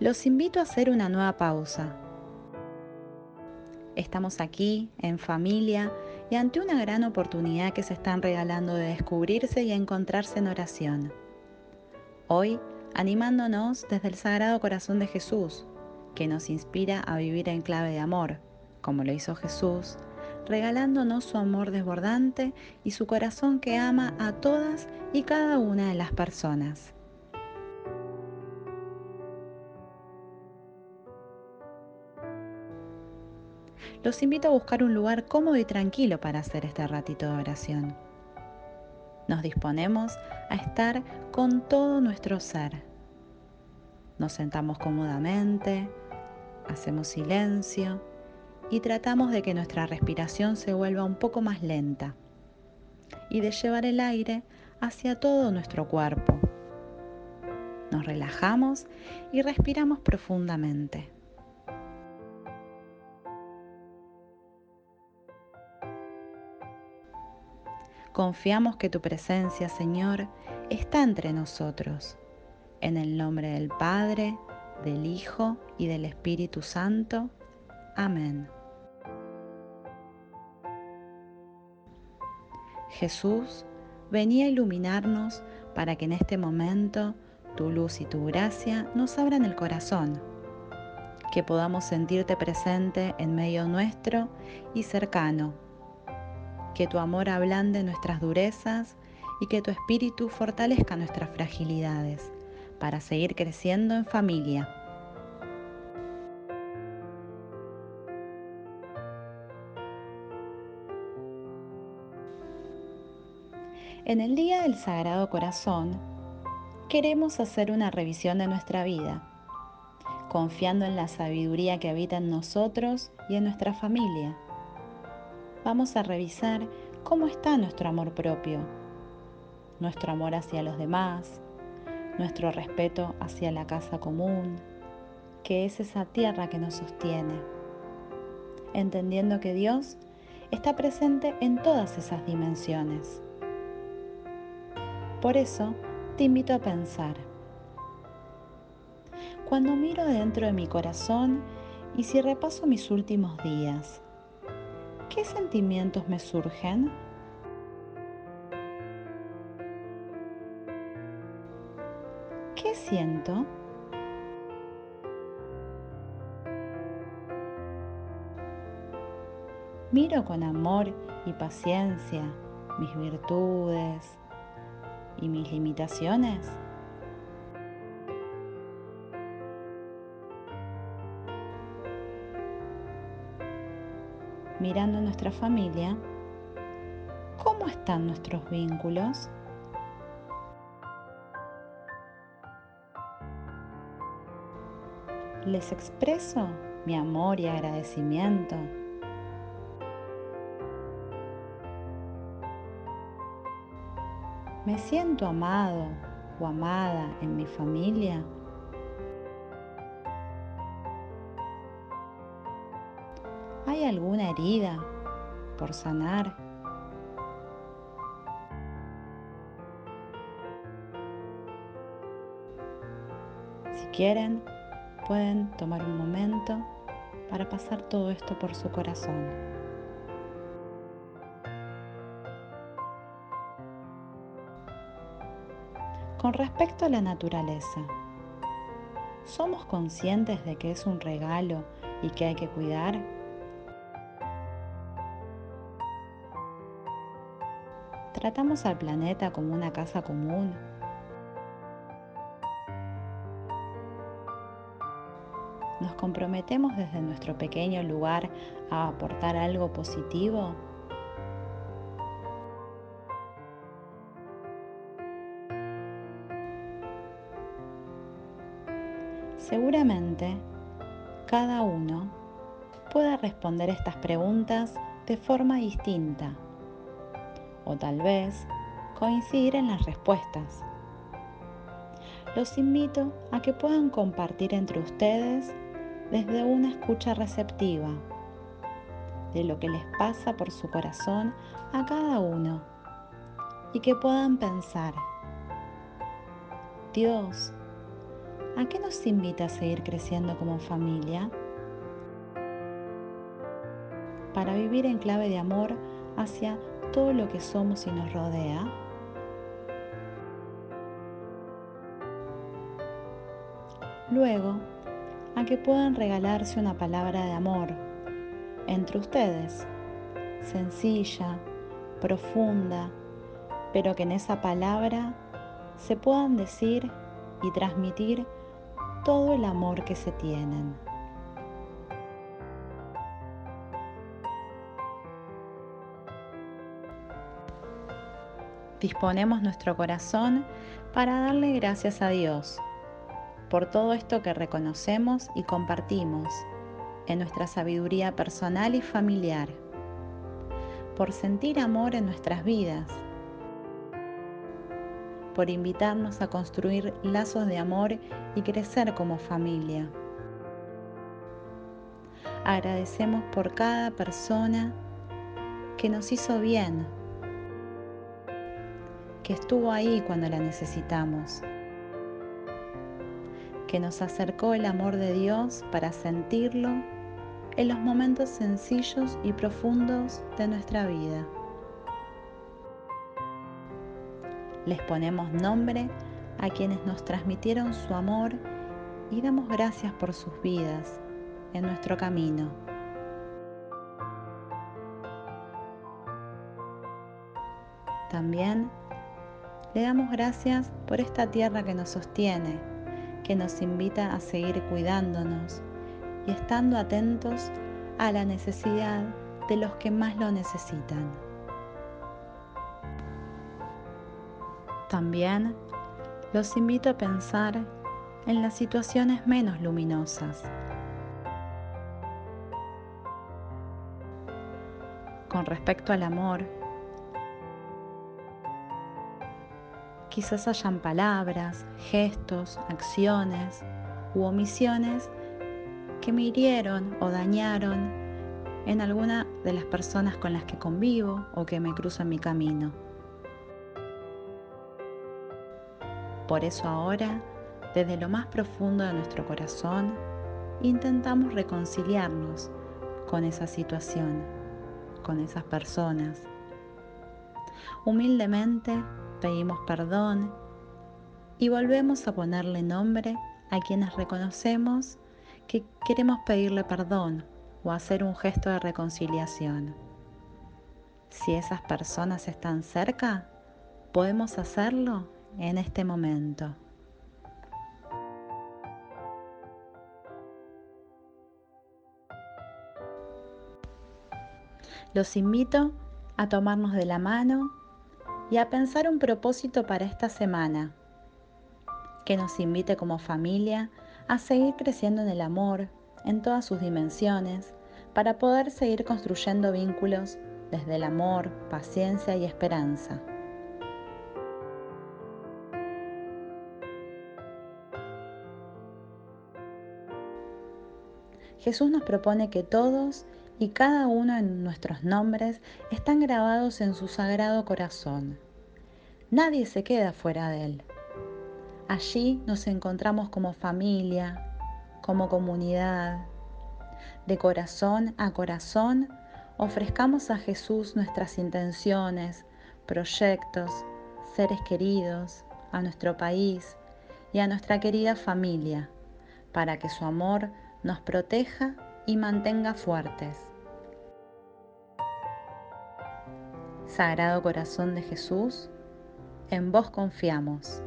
los invito a hacer una nueva pausa. Estamos aquí, en familia, y ante una gran oportunidad que se están regalando de descubrirse y encontrarse en oración. Hoy, animándonos desde el Sagrado Corazón de Jesús, que nos inspira a vivir en clave de amor, como lo hizo Jesús, regalándonos su amor desbordante y su corazón que ama a todas y cada una de las personas. Los invito a buscar un lugar cómodo y tranquilo para hacer este ratito de oración. Nos disponemos a estar con todo nuestro ser. Nos sentamos cómodamente, hacemos silencio y tratamos de que nuestra respiración se vuelva un poco más lenta y de llevar el aire hacia todo nuestro cuerpo. Nos relajamos y respiramos profundamente. Confiamos que tu presencia, Señor, está entre nosotros. En el nombre del Padre, del Hijo y del Espíritu Santo. Amén. Jesús venía a iluminarnos para que en este momento tu luz y tu gracia nos abran el corazón, que podamos sentirte presente en medio nuestro y cercano que tu amor ablande nuestras durezas y que tu espíritu fortalezca nuestras fragilidades para seguir creciendo en familia. En el Día del Sagrado Corazón, queremos hacer una revisión de nuestra vida, confiando en la sabiduría que habita en nosotros y en nuestra familia vamos a revisar cómo está nuestro amor propio, nuestro amor hacia los demás, nuestro respeto hacia la casa común, que es esa tierra que nos sostiene, entendiendo que Dios está presente en todas esas dimensiones. Por eso te invito a pensar, cuando miro dentro de mi corazón y si repaso mis últimos días, ¿qué sentimientos me surgen? ¿Qué siento? Miro con amor y paciencia mis virtudes y mis limitaciones. Mirando nuestra familia, ¿cómo están nuestros vínculos? Les expreso mi amor y agradecimiento. Me siento amado o amada en mi familia. Alguna herida por sanar? Si quieren, pueden tomar un momento para pasar todo esto por su corazón. Con respecto a la naturaleza, ¿somos conscientes de que es un regalo y que hay que cuidar? ¿Tratamos al planeta como una casa común? ¿Nos comprometemos desde nuestro pequeño lugar a aportar algo positivo? Seguramente cada uno pueda responder estas preguntas de forma distinta o tal vez coincidir en las respuestas. Los invito a que puedan compartir entre ustedes desde una escucha receptiva de lo que les pasa por su corazón a cada uno y que puedan pensar, Dios, ¿a qué nos invita a seguir creciendo como familia? Para vivir en clave de amor hacia todo lo que somos y nos rodea. Luego, a que puedan regalarse una palabra de amor entre ustedes, sencilla, profunda, pero que en esa palabra se puedan decir y transmitir todo el amor que se tienen. Disponemos nuestro corazón para darle gracias a Dios por todo esto que reconocemos y compartimos en nuestra sabiduría personal y familiar, por sentir amor en nuestras vidas, por invitarnos a construir lazos de amor y crecer como familia. Agradecemos por cada persona que nos hizo bien, que estuvo ahí cuando la necesitamos que nos acercó el amor de Dios para sentirlo en los momentos sencillos y profundos de nuestra vida. Les ponemos nombre a quienes nos transmitieron su amor y damos gracias por sus vidas en nuestro camino. También le damos gracias por esta tierra que nos sostiene que nos invita a seguir cuidándonos y estando atentos a la necesidad de los que más lo necesitan. También los invito a pensar en las situaciones menos luminosas. Con respecto al amor, Quizás hayan palabras, gestos, acciones u omisiones que me hirieron o dañaron en alguna de las personas con las que convivo o que me cruzan mi camino. Por eso ahora, desde lo más profundo de nuestro corazón, intentamos reconciliarnos con esa situación, con esas personas. Humildemente pedimos perdón y volvemos a ponerle nombre a quienes reconocemos que queremos pedirle perdón o hacer un gesto de reconciliación. Si esas personas están cerca, podemos hacerlo en este momento. Los invito a tomarnos de la mano y a pensar un propósito para esta semana que nos invite como familia a seguir creciendo en el amor en todas sus dimensiones para poder seguir construyendo vínculos desde el amor, paciencia y esperanza. Jesús nos propone que todos y cada uno de nuestros nombres están grabados en su sagrado corazón. Nadie se queda fuera de él. Allí nos encontramos como familia, como comunidad. De corazón a corazón ofrezcamos a Jesús nuestras intenciones, proyectos, seres queridos, a nuestro país y a nuestra querida familia, para que su amor nos proteja y mantenga fuertes. Sagrado Corazón de Jesús, en vos confiamos.